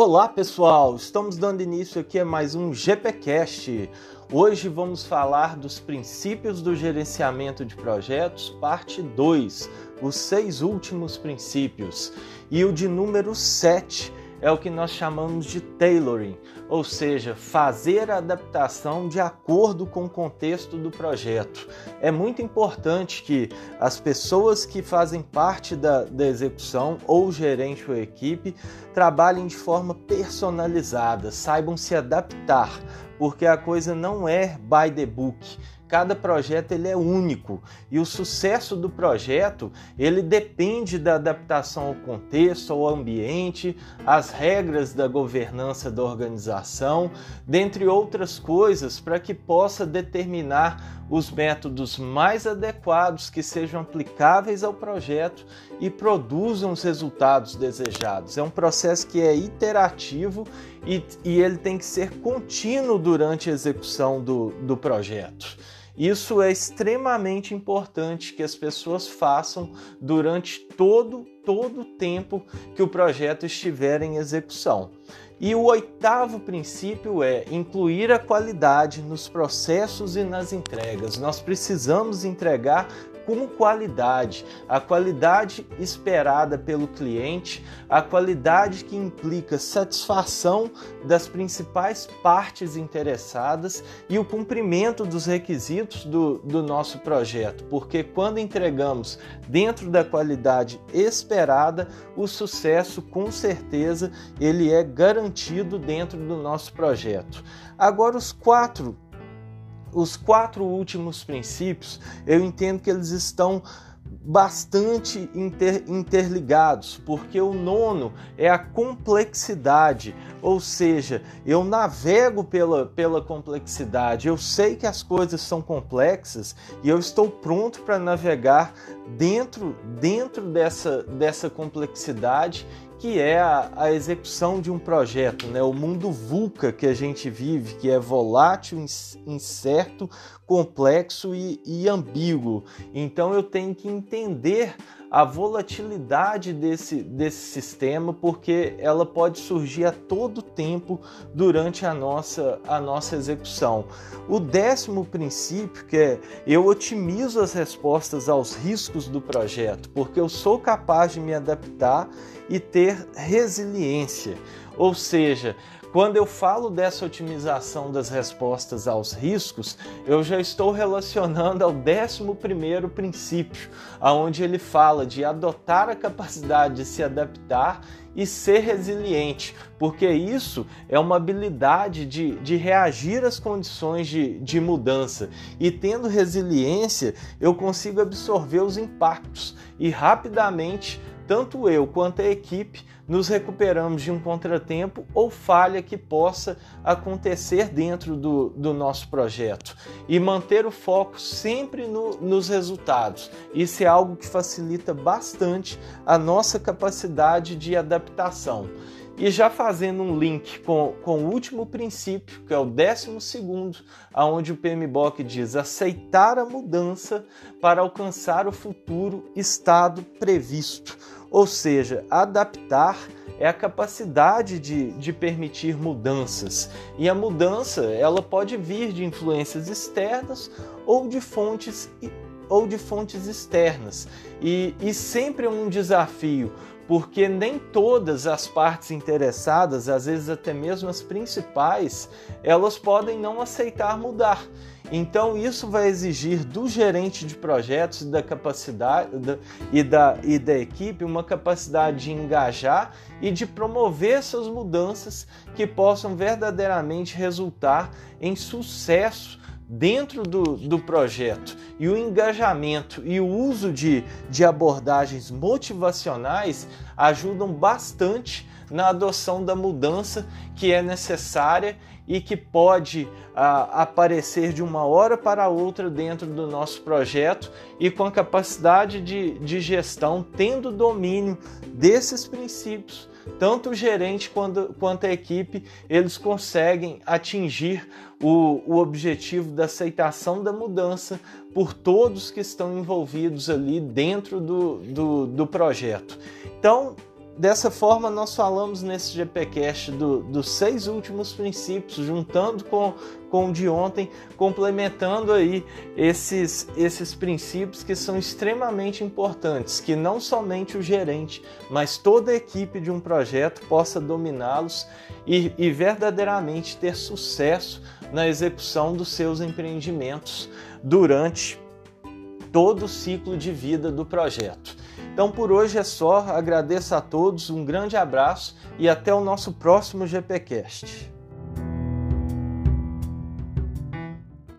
Olá pessoal, estamos dando início aqui a mais um GPcast. Hoje vamos falar dos princípios do gerenciamento de projetos, parte 2, os seis últimos princípios. E o de número 7 é o que nós chamamos de tailoring, ou seja, fazer a adaptação de acordo com o contexto do projeto. É muito importante que as pessoas que fazem parte da, da execução, ou gerente ou equipe, trabalhem de forma personalizada, saibam se adaptar, porque a coisa não é by the book Cada projeto ele é único e o sucesso do projeto ele depende da adaptação ao contexto, ao ambiente, às regras da governança da organização, dentre outras coisas, para que possa determinar os métodos mais adequados que sejam aplicáveis ao projeto e produzam os resultados desejados. É um processo que é iterativo e, e ele tem que ser contínuo durante a execução do, do projeto. Isso é extremamente importante que as pessoas façam durante todo todo o tempo que o projeto estiver em execução. E o oitavo princípio é incluir a qualidade nos processos e nas entregas. Nós precisamos entregar com qualidade, a qualidade esperada pelo cliente, a qualidade que implica satisfação das principais partes interessadas e o cumprimento dos requisitos do, do nosso projeto, porque quando entregamos dentro da qualidade esperada, o sucesso com certeza ele é garantido dentro do nosso projeto. Agora os quatro os quatro últimos princípios, eu entendo que eles estão bastante inter, interligados, porque o nono é a complexidade, ou seja, eu navego pela, pela complexidade, eu sei que as coisas são complexas e eu estou pronto para navegar dentro, dentro dessa, dessa complexidade que é a, a, execução de um projeto, né? o mundo VUCA que a gente vive, que é volátil, incerto, complexo e, e ambíguo. Então eu tenho que entender a volatilidade desse, desse sistema, porque ela pode surgir a todo tempo durante a nossa, a nossa execução. O décimo princípio, que é eu otimizo as respostas aos riscos do projeto, porque eu sou capaz de me adaptar e ter resiliência. Ou seja, quando eu falo dessa otimização das respostas aos riscos, eu já estou relacionando ao 11 primeiro princípio, aonde ele fala de adotar a capacidade de se adaptar e ser resiliente, porque isso é uma habilidade de, de reagir às condições de, de mudança. E tendo resiliência, eu consigo absorver os impactos e rapidamente tanto eu quanto a equipe nos recuperamos de um contratempo ou falha que possa acontecer dentro do, do nosso projeto e manter o foco sempre no, nos resultados. Isso é algo que facilita bastante a nossa capacidade de adaptação. E já fazendo um link com, com o último princípio, que é o décimo segundo, aonde o PMBOK diz aceitar a mudança para alcançar o futuro estado previsto. Ou seja, adaptar é a capacidade de, de permitir mudanças. E a mudança ela pode vir de influências externas ou de fontes ou de fontes externas. E, e sempre é um desafio, porque nem todas as partes interessadas, às vezes até mesmo as principais, elas podem não aceitar mudar. Então isso vai exigir do gerente de projetos e da capacidade e da, e da equipe uma capacidade de engajar e de promover essas mudanças que possam verdadeiramente resultar em sucesso dentro do, do projeto e o engajamento e o uso de, de abordagens motivacionais ajudam bastante na adoção da mudança que é necessária e que pode ah, aparecer de uma hora para outra dentro do nosso projeto e com a capacidade de, de gestão, tendo domínio desses princípios, tanto o gerente quanto, quanto a equipe, eles conseguem atingir o, o objetivo da aceitação da mudança por todos que estão envolvidos ali dentro do, do, do projeto. Então, dessa forma, nós falamos nesse GPcast do, dos seis últimos princípios, juntando com, com o de ontem, complementando aí esses, esses princípios que são extremamente importantes, que não somente o gerente, mas toda a equipe de um projeto possa dominá-los e, e verdadeiramente ter sucesso na execução dos seus empreendimentos durante todo o ciclo de vida do projeto. Então por hoje é só, agradeço a todos, um grande abraço e até o nosso próximo GPcast.